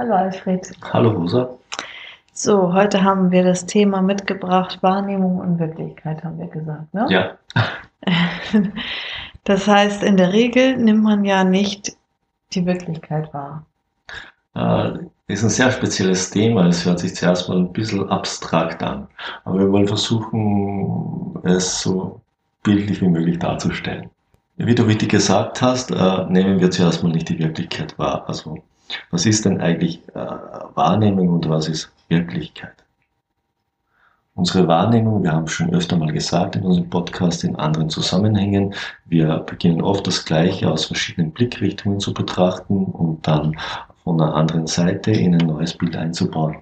Hallo Alfred. Hallo Rosa. So, heute haben wir das Thema mitgebracht, Wahrnehmung und Wirklichkeit, haben wir gesagt. Ne? Ja. Das heißt, in der Regel nimmt man ja nicht die Wirklichkeit wahr. Das äh, ist ein sehr spezielles Thema. Es hört sich zuerst mal ein bisschen abstrakt an. Aber wir wollen versuchen, es so bildlich wie möglich darzustellen. Wie du richtig gesagt hast, äh, nehmen wir zuerst mal nicht die Wirklichkeit wahr. Also was ist denn eigentlich äh, Wahrnehmung und was ist Wirklichkeit? Unsere Wahrnehmung, wir haben schon öfter mal gesagt in unserem Podcast, in anderen Zusammenhängen, wir beginnen oft das Gleiche aus verschiedenen Blickrichtungen zu betrachten und dann von einer anderen Seite in ein neues Bild einzubauen.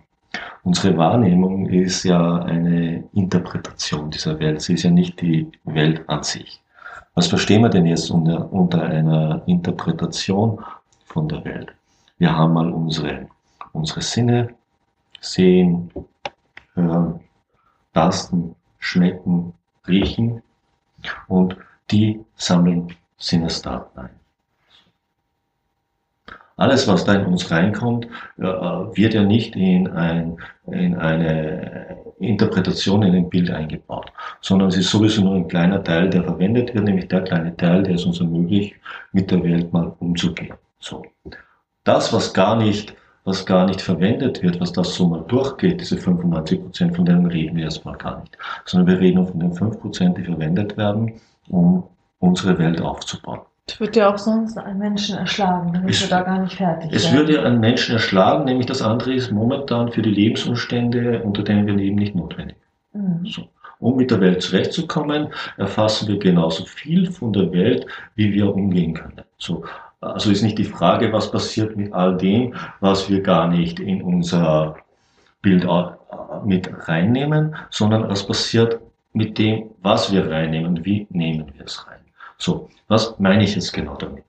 Unsere Wahrnehmung ist ja eine Interpretation dieser Welt. Sie ist ja nicht die Welt an sich. Was verstehen wir denn jetzt unter, unter einer Interpretation von der Welt? Wir haben mal unsere, unsere Sinne, sehen, hören, tasten, schmecken, riechen und die sammeln Sinnesdaten ein. Alles, was da in uns reinkommt, äh, wird ja nicht in, ein, in eine Interpretation, in ein Bild eingebaut, sondern es ist sowieso nur ein kleiner Teil, der verwendet wird, nämlich der kleine Teil, der es uns ermöglicht, mit der Welt mal umzugehen. So das, was gar nicht, was gar nicht verwendet wird, was das so mal durchgeht, diese 95 Prozent, von denen reden wir erstmal gar nicht, sondern wir reden von den 5 Prozent, die verwendet werden, um unsere Welt aufzubauen. Es wird ja auch sonst einen Menschen erschlagen, dann ist er da gar nicht fertig. Es wird ja einen Menschen erschlagen, nämlich das andere ist momentan für die Lebensumstände, unter denen wir leben, nicht notwendig. Mhm. So. Um mit der Welt zurechtzukommen, erfassen wir genauso viel von der Welt, wie wir umgehen können. So. Also ist nicht die Frage, was passiert mit all dem, was wir gar nicht in unser Bild äh, mit reinnehmen, sondern was passiert mit dem, was wir reinnehmen, wie nehmen wir es rein. So, was meine ich jetzt genau damit?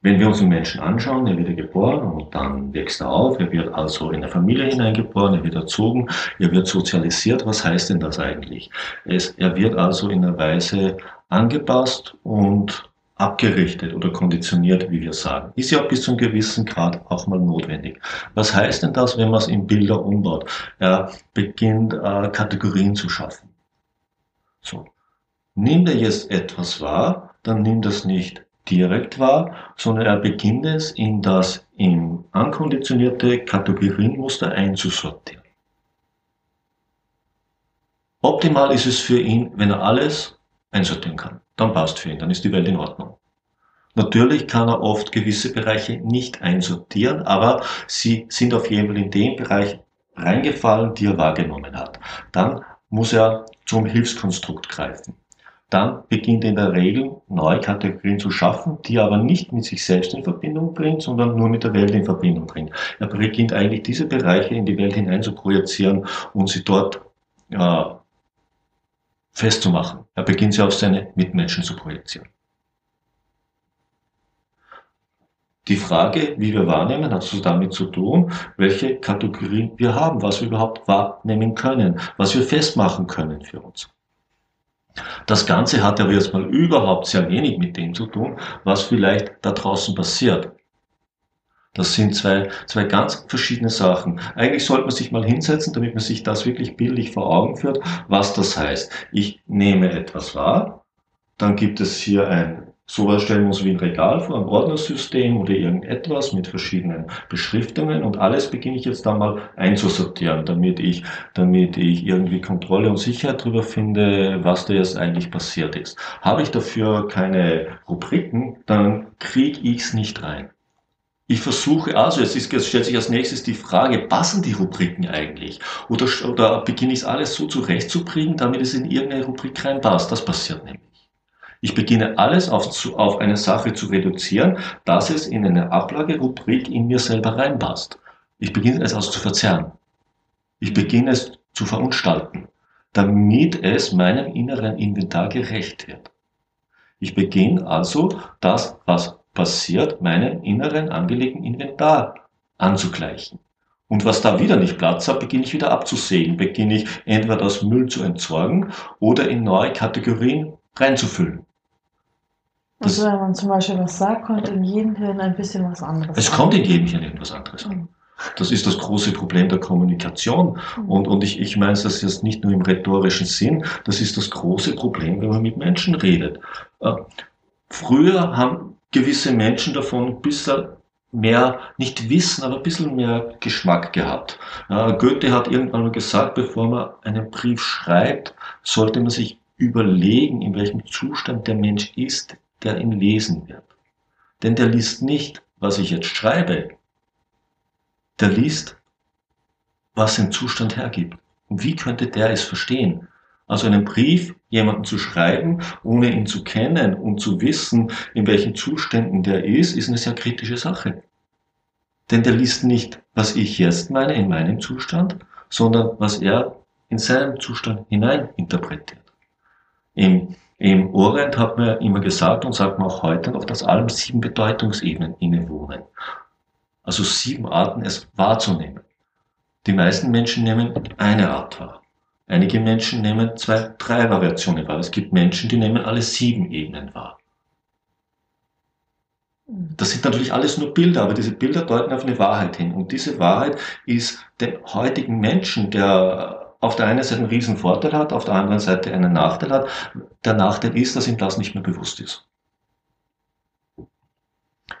Wenn wir uns einen Menschen anschauen, er wird geboren und dann wächst er auf, er wird also in eine Familie hineingeboren, er wird erzogen, er wird sozialisiert. Was heißt denn das eigentlich? Es, er wird also in einer Weise angepasst und abgerichtet oder konditioniert, wie wir sagen. Ist ja bis zu einem gewissen Grad auch mal notwendig. Was heißt denn das, wenn man es in Bilder umbaut? Er beginnt äh, Kategorien zu schaffen. So. Nimmt er jetzt etwas wahr, dann nimmt das nicht direkt wahr, sondern er beginnt es in das in ankonditionierte Kategorienmuster einzusortieren. Optimal ist es für ihn, wenn er alles einsortieren kann dann passt für ihn, dann ist die Welt in Ordnung. Natürlich kann er oft gewisse Bereiche nicht einsortieren, aber sie sind auf jeden Fall in den Bereich reingefallen, die er wahrgenommen hat. Dann muss er zum Hilfskonstrukt greifen. Dann beginnt in der Regel neue Kategorien zu schaffen, die er aber nicht mit sich selbst in Verbindung bringt, sondern nur mit der Welt in Verbindung bringt. Er beginnt eigentlich diese Bereiche in die Welt hinein zu projizieren und sie dort äh, festzumachen. Er beginnt sie auf seine Mitmenschen zu projizieren. Die Frage, wie wir wahrnehmen, hat so damit zu tun, welche Kategorien wir haben, was wir überhaupt wahrnehmen können, was wir festmachen können für uns. Das Ganze hat aber jetzt mal überhaupt sehr wenig mit dem zu tun, was vielleicht da draußen passiert. Das sind zwei, zwei ganz verschiedene Sachen. Eigentlich sollte man sich mal hinsetzen, damit man sich das wirklich bildlich vor Augen führt, was das heißt. Ich nehme etwas wahr, dann gibt es hier ein, sowas stellen wir uns wie ein Regal vor, ein Ordnersystem oder irgendetwas mit verschiedenen Beschriftungen und alles beginne ich jetzt da mal einzusortieren, damit ich, damit ich irgendwie Kontrolle und Sicherheit darüber finde, was da jetzt eigentlich passiert ist. Habe ich dafür keine Rubriken, dann kriege ich es nicht rein. Ich versuche, also jetzt, ist, jetzt stellt sich als nächstes die Frage, passen die Rubriken eigentlich? Oder, oder beginne ich es alles so zurechtzubringen, damit es in irgendeine Rubrik reinpasst? Das passiert nämlich. Ich beginne alles auf, auf eine Sache zu reduzieren, dass es in eine Ablagerubrik in mir selber reinpasst. Ich beginne es also zu verzerren. Ich beginne es zu verunstalten, damit es meinem inneren Inventar gerecht wird. Ich beginne also das, was passiert, meinem inneren angelegten Inventar anzugleichen. Und was da wieder nicht Platz hat, beginne ich wieder abzusägen, beginne ich entweder das Müll zu entsorgen oder in neue Kategorien reinzufüllen. Das also wenn man zum Beispiel was sagt, kommt in jedem Hirn ein bisschen was anderes. Es an. kommt in jedem Hirn irgendwas anderes an. Mhm. Das ist das große Problem der Kommunikation. Mhm. Und, und ich, ich meine das jetzt nicht nur im rhetorischen Sinn, das ist das große Problem, wenn man mit Menschen redet. Äh, früher haben gewisse Menschen davon ein bisschen mehr, nicht Wissen, aber ein bisschen mehr Geschmack gehabt. Goethe hat irgendwann mal gesagt, bevor man einen Brief schreibt, sollte man sich überlegen, in welchem Zustand der Mensch ist, der ihn lesen wird. Denn der liest nicht, was ich jetzt schreibe, der liest, was sein Zustand hergibt. Und wie könnte der es verstehen? Also einen Brief jemanden zu schreiben, ohne ihn zu kennen und zu wissen, in welchen Zuständen der ist, ist eine sehr kritische Sache. Denn der liest nicht, was ich jetzt meine in meinem Zustand, sondern was er in seinem Zustand hinein interpretiert. Im, im Orient hat man immer gesagt und sagt man auch heute noch, dass allem sieben Bedeutungsebenen innewohnen. Also sieben Arten, es wahrzunehmen. Die meisten Menschen nehmen eine Art wahr. Einige Menschen nehmen zwei, drei Variationen wahr. Es gibt Menschen, die nehmen alle sieben Ebenen wahr. Das sind natürlich alles nur Bilder, aber diese Bilder deuten auf eine Wahrheit hin. Und diese Wahrheit ist dem heutigen Menschen, der auf der einen Seite einen riesen Vorteil hat, auf der anderen Seite einen Nachteil hat. Der Nachteil ist, dass ihm das nicht mehr bewusst ist.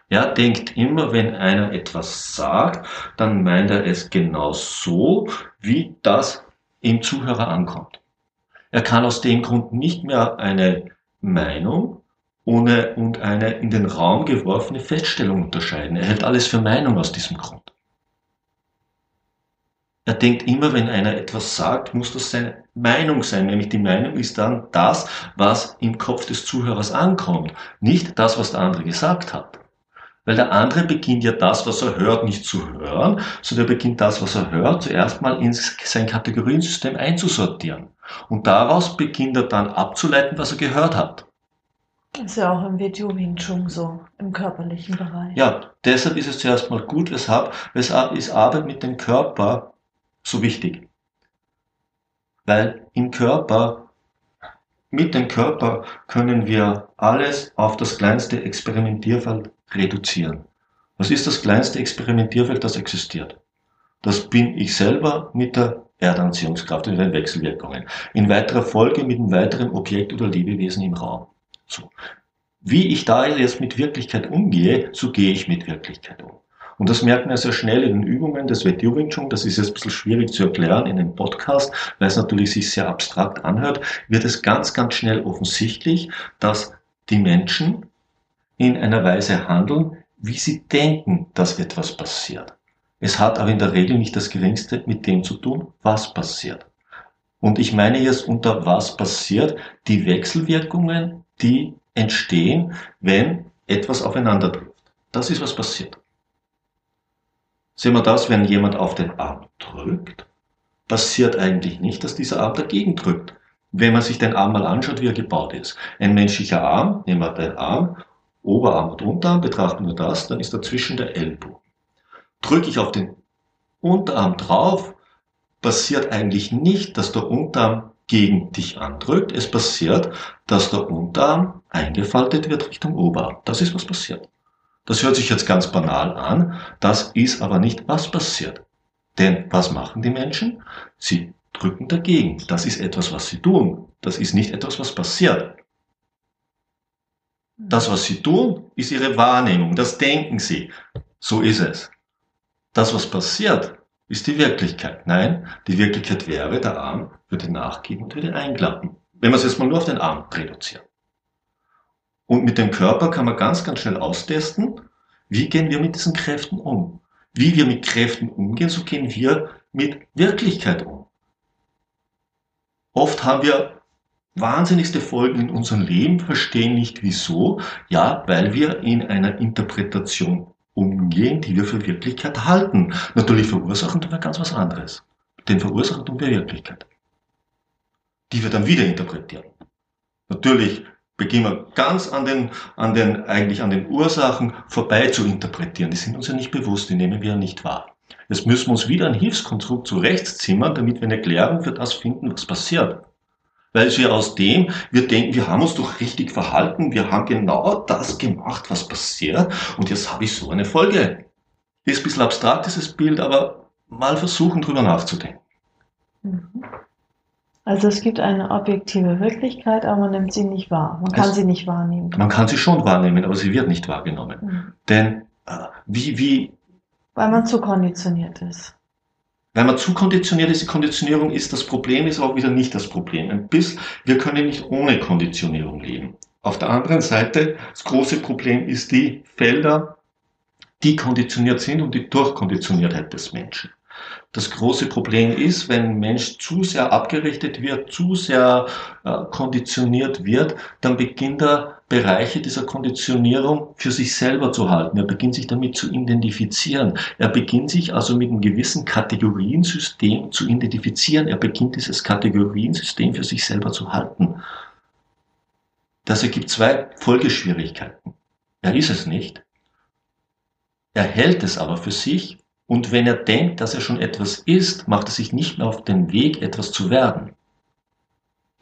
Er denkt immer, wenn einer etwas sagt, dann meint er es genau so, wie das im Zuhörer ankommt. Er kann aus dem Grund nicht mehr eine Meinung ohne und eine in den Raum geworfene Feststellung unterscheiden. Er hält alles für Meinung aus diesem Grund. Er denkt immer, wenn einer etwas sagt, muss das seine Meinung sein. Nämlich die Meinung ist dann das, was im Kopf des Zuhörers ankommt, nicht das, was der andere gesagt hat. Weil der andere beginnt ja das, was er hört, nicht zu hören, sondern er beginnt das, was er hört, zuerst mal in sein Kategoriensystem einzusortieren. Und daraus beginnt er dann abzuleiten, was er gehört hat. Das ist ja auch im Video Wing Chun so, im körperlichen Bereich. Ja, deshalb ist es zuerst mal gut, weshalb, weshalb ist Arbeit mit dem Körper so wichtig. Weil im Körper, mit dem Körper können wir alles auf das kleinste Experimentierfeld reduzieren. Was ist das kleinste Experimentierfeld, das existiert? Das bin ich selber mit der Erdanziehungskraft und den Wechselwirkungen. In weiterer Folge mit einem weiteren Objekt oder Lebewesen im Raum. So. Wie ich da jetzt mit Wirklichkeit umgehe, so gehe ich mit Wirklichkeit um. Und das merkt man sehr schnell in den Übungen des Wet Wing Chun. Das ist jetzt ein bisschen schwierig zu erklären in dem Podcast, weil es natürlich sich sehr abstrakt anhört. Wird es ganz, ganz schnell offensichtlich, dass die Menschen in einer Weise handeln, wie sie denken, dass etwas passiert. Es hat aber in der Regel nicht das geringste mit dem zu tun, was passiert. Und ich meine jetzt unter was passiert die Wechselwirkungen, die entstehen, wenn etwas aufeinander trifft. Das ist, was passiert. Sehen wir das, wenn jemand auf den Arm drückt, passiert eigentlich nicht, dass dieser Arm dagegen drückt. Wenn man sich den Arm mal anschaut, wie er gebaut ist. Ein menschlicher Arm, nehmen wir den Arm Oberarm und Unterarm, betrachten wir das, dann ist dazwischen der Ellbogen. Drücke ich auf den Unterarm drauf, passiert eigentlich nicht, dass der Unterarm gegen dich andrückt. Es passiert, dass der Unterarm eingefaltet wird Richtung Oberarm. Das ist, was passiert. Das hört sich jetzt ganz banal an, das ist aber nicht, was passiert. Denn was machen die Menschen? Sie drücken dagegen. Das ist etwas, was sie tun. Das ist nicht etwas, was passiert. Das, was sie tun, ist ihre Wahrnehmung, das denken sie. So ist es. Das, was passiert, ist die Wirklichkeit. Nein, die Wirklichkeit wäre, der Arm würde nachgeben und würde einklappen. Wenn wir es jetzt mal nur auf den Arm reduzieren. Und mit dem Körper kann man ganz, ganz schnell austesten, wie gehen wir mit diesen Kräften um. Wie wir mit Kräften umgehen, so gehen wir mit Wirklichkeit um. Oft haben wir wahnsinnigste Folgen in unserem Leben, verstehen nicht wieso. Ja, weil wir in einer Interpretation umgehen, die wir für Wirklichkeit halten. Natürlich verursachen tun wir ganz was anderes. Den verursachen tun wir Wirklichkeit. Die wir dann wieder interpretieren. Natürlich beginnen wir ganz an den, an den, eigentlich an den Ursachen vorbei zu interpretieren. Die sind uns ja nicht bewusst, die nehmen wir ja nicht wahr. Jetzt müssen wir uns wieder ein Hilfskonstrukt zurechtzimmern, damit wir eine Erklärung für das finden, was passiert. Weil wir aus dem, wir denken, wir haben uns doch richtig verhalten, wir haben genau das gemacht, was passiert, und jetzt habe ich so eine Folge. Ist ein bisschen abstrakt, dieses Bild, aber mal versuchen, drüber nachzudenken. Mhm. Also es gibt eine objektive Wirklichkeit, aber man nimmt sie nicht wahr. Man kann es, sie nicht wahrnehmen. Man kann sie schon wahrnehmen, aber sie wird nicht wahrgenommen. Mhm. Denn äh, wie, wie... Weil man zu konditioniert ist. Weil man zu konditioniert ist, die Konditionierung ist das Problem, ist auch wieder nicht das Problem. Bis wir können nicht ohne Konditionierung leben. Auf der anderen Seite, das große Problem ist die Felder, die konditioniert sind und die Durchkonditioniertheit des Menschen. Das große Problem ist, wenn ein Mensch zu sehr abgerichtet wird, zu sehr äh, konditioniert wird, dann beginnt er Bereiche dieser Konditionierung für sich selber zu halten. Er beginnt sich damit zu identifizieren. Er beginnt sich also mit einem gewissen Kategoriensystem zu identifizieren. Er beginnt dieses Kategoriensystem für sich selber zu halten. Das ergibt zwei Folgeschwierigkeiten. Er ist es nicht. Er hält es aber für sich und wenn er denkt, dass er schon etwas ist, macht er sich nicht mehr auf den Weg, etwas zu werden.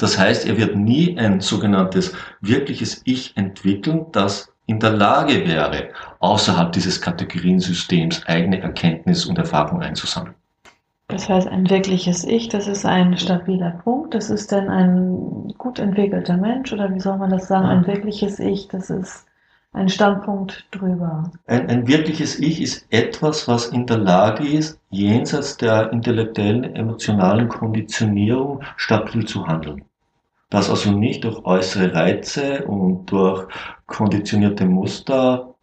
Das heißt, er wird nie ein sogenanntes wirkliches Ich entwickeln, das in der Lage wäre, außerhalb dieses Kategoriensystems eigene Erkenntnis und Erfahrung einzusammeln. Das heißt, ein wirkliches Ich, das ist ein stabiler Punkt, das ist dann ein gut entwickelter Mensch oder wie soll man das sagen? Ein wirkliches Ich, das ist ein Standpunkt drüber. Ein, ein wirkliches Ich ist etwas, was in der Lage ist, jenseits der intellektuellen, emotionalen Konditionierung stabil zu handeln. Das also nicht durch äußere Reize und durch konditionierte Muster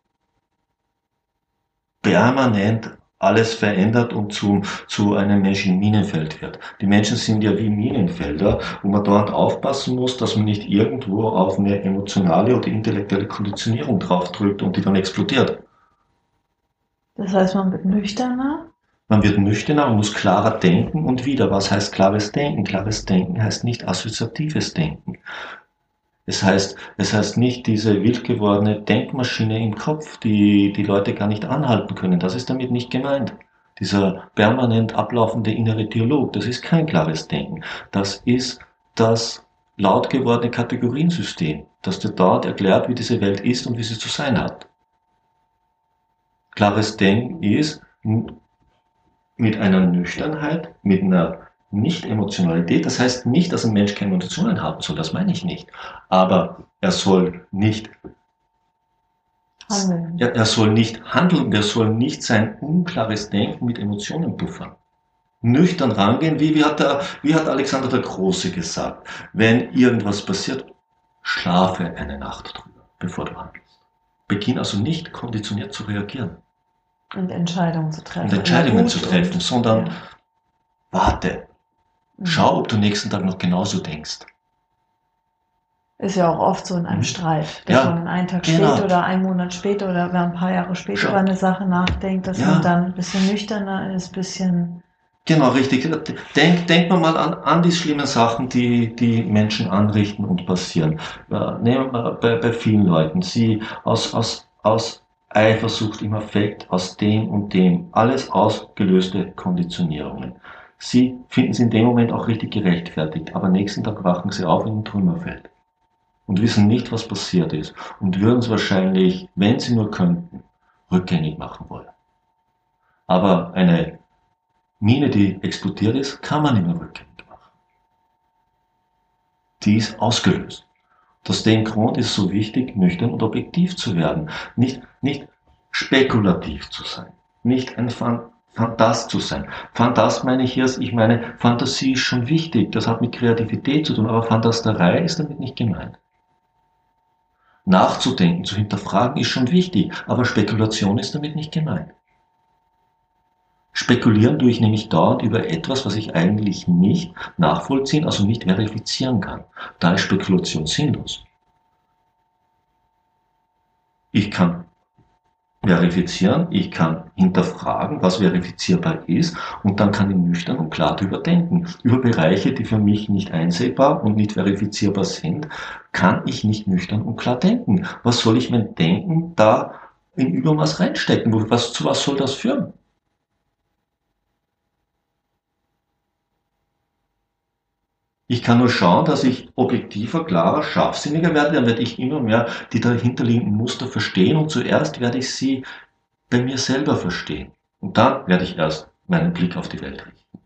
permanent alles verändert und zu, zu einem Menschen Minenfeld wird. Die Menschen sind ja wie Minenfelder, wo man dort aufpassen muss, dass man nicht irgendwo auf eine emotionale oder intellektuelle Konditionierung draufdrückt und die dann explodiert. Das heißt, man wird nüchterner? Man wird nüchterner, man muss klarer denken und wieder. Was heißt klares Denken? Klares Denken heißt nicht assoziatives Denken. Es heißt, es heißt nicht diese wild gewordene Denkmaschine im Kopf, die die Leute gar nicht anhalten können. Das ist damit nicht gemeint. Dieser permanent ablaufende innere Dialog, das ist kein klares Denken. Das ist das laut gewordene Kategoriensystem, das dir dort erklärt, wie diese Welt ist und wie sie zu sein hat. Klares Denken ist mit einer Nüchternheit, mit einer nicht-Emotionalität, das heißt nicht, dass ein Mensch keine Emotionen haben soll, das meine ich nicht. Aber er soll nicht handeln. Er, er soll nicht handeln, er soll nicht sein unklares Denken mit Emotionen buffern. Nüchtern rangehen, wie, wie, hat der, wie hat Alexander der Große gesagt, wenn irgendwas passiert, schlafe eine Nacht drüber, bevor du handelst. Beginn also nicht konditioniert zu reagieren. Und Entscheidungen zu treffen. Und Entscheidungen zu treffen, sondern ja. warte, Schau, ob du nächsten Tag noch genauso denkst. Ist ja auch oft so in einem mhm. Streit, dass ja, man einen Tag genau. später oder einen Monat später oder ein paar Jahre später Schau. über eine Sache nachdenkt, dass ja. man dann ein bisschen nüchterner ist, ein bisschen. Genau, richtig. Denk, denk mal an, an die schlimmen Sachen, die die Menschen anrichten und passieren. Nehmen wir bei, bei vielen Leuten. Sie aus, aus, aus Eifersucht im Affekt, aus dem und dem. Alles ausgelöste Konditionierungen. Sie finden es in dem Moment auch richtig gerechtfertigt, aber nächsten Tag wachen Sie auf in einem Trümmerfeld und wissen nicht, was passiert ist und würden es wahrscheinlich, wenn Sie nur könnten, rückgängig machen wollen. Aber eine Mine, die explodiert ist, kann man nicht mehr rückgängig machen. Die ist ausgelöst. Aus dem ist so wichtig, nüchtern und objektiv zu werden, nicht, nicht spekulativ zu sein, nicht ein Fantast zu sein. Fantast meine ich jetzt, ich meine, Fantasie ist schon wichtig, das hat mit Kreativität zu tun, aber Fantasterei ist damit nicht gemeint. Nachzudenken, zu hinterfragen ist schon wichtig, aber Spekulation ist damit nicht gemeint. Spekulieren tue ich nämlich dauernd über etwas, was ich eigentlich nicht nachvollziehen, also nicht verifizieren kann. Da ist Spekulation sinnlos. Ich kann verifizieren, ich kann hinterfragen, was verifizierbar ist und dann kann ich nüchtern und klar darüber denken. Über Bereiche, die für mich nicht einsehbar und nicht verifizierbar sind, kann ich nicht nüchtern und klar denken. Was soll ich mein Denken da in Übermaß reinstecken? Was, zu was soll das führen? Ich kann nur schauen, dass ich objektiver, klarer, scharfsinniger werde, dann werde ich immer mehr die dahinterliegenden Muster verstehen und zuerst werde ich sie bei mir selber verstehen. Und dann werde ich erst meinen Blick auf die Welt richten.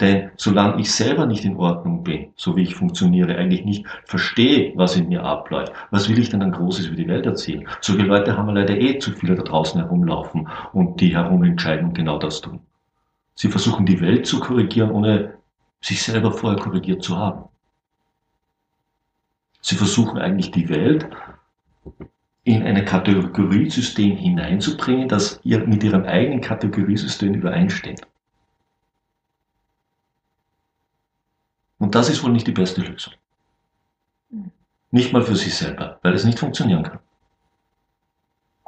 Denn solange ich selber nicht in Ordnung bin, so wie ich funktioniere, eigentlich nicht verstehe, was in mir abläuft, was will ich denn dann Großes über die Welt erzählen? So viele Leute haben wir leider eh zu viele da draußen herumlaufen und die herumentscheiden und genau das tun. Sie versuchen die Welt zu korrigieren, ohne sich selber vorher korrigiert zu haben. Sie versuchen eigentlich die Welt in ein Kategoriesystem hineinzubringen, das ihr mit ihrem eigenen Kategoriesystem übereinstimmt. Und das ist wohl nicht die beste Lösung. Nicht mal für sich selber, weil es nicht funktionieren kann.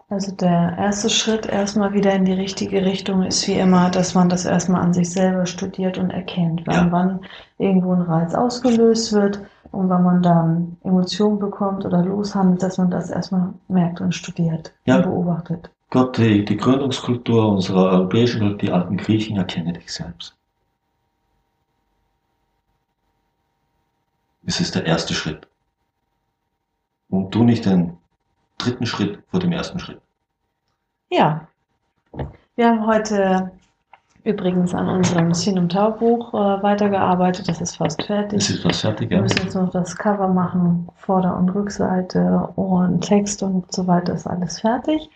Also der erste Schritt erstmal wieder in die richtige Richtung ist wie immer, dass man das erstmal an sich selber studiert und erkennt, wann, ja. wann irgendwo ein Reiz ausgelöst wird und wenn man dann Emotionen bekommt oder loshandelt, dass man das erstmal merkt und studiert ja. und beobachtet. Gott, die, die Gründungskultur unserer europäischen Kultur, die alten Griechen, erkenne dich selbst. Es ist der erste Schritt. Und tu nicht den dritten Schritt vor dem ersten Schritt. Ja, wir haben heute übrigens an unserem Sin- und Taubuch äh, weitergearbeitet. Das ist fast fertig. Das ist fast fertig, ja. Wir müssen jetzt noch das Cover machen, Vorder- und Rückseite und Text und so weiter ist alles fertig.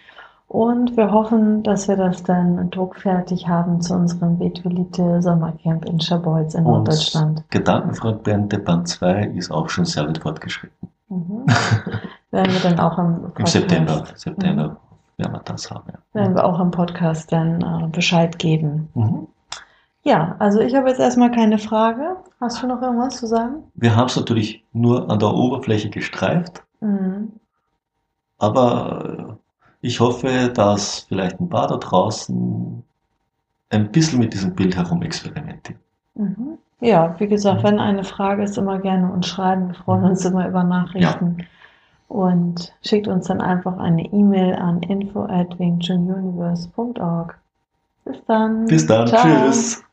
Und wir hoffen, dass wir das dann druckfertig haben zu unserem Betuelite Sommercamp in Schabolz in Norddeutschland. Gedankenfragmente Band 2 ist auch schon sehr weit fortgeschritten. Mhm. Werden wir dann auch im Podcast, Im September, September mhm. werden wir das haben. Ja. Werden wir auch im Podcast dann äh, Bescheid geben. Mhm. Ja, also ich habe jetzt erstmal keine Frage. Hast du noch irgendwas zu sagen? Wir haben es natürlich nur an der Oberfläche gestreift. Mhm. Aber ich hoffe, dass vielleicht ein paar da draußen ein bisschen mit diesem Bild herum experimentieren. Mhm. Ja, wie gesagt, mhm. wenn eine Frage ist, immer gerne uns schreiben. Wir freuen uns immer über Nachrichten. Ja. Und schickt uns dann einfach eine E-Mail an info at Bis dann. Bis dann. Ciao. Tschüss.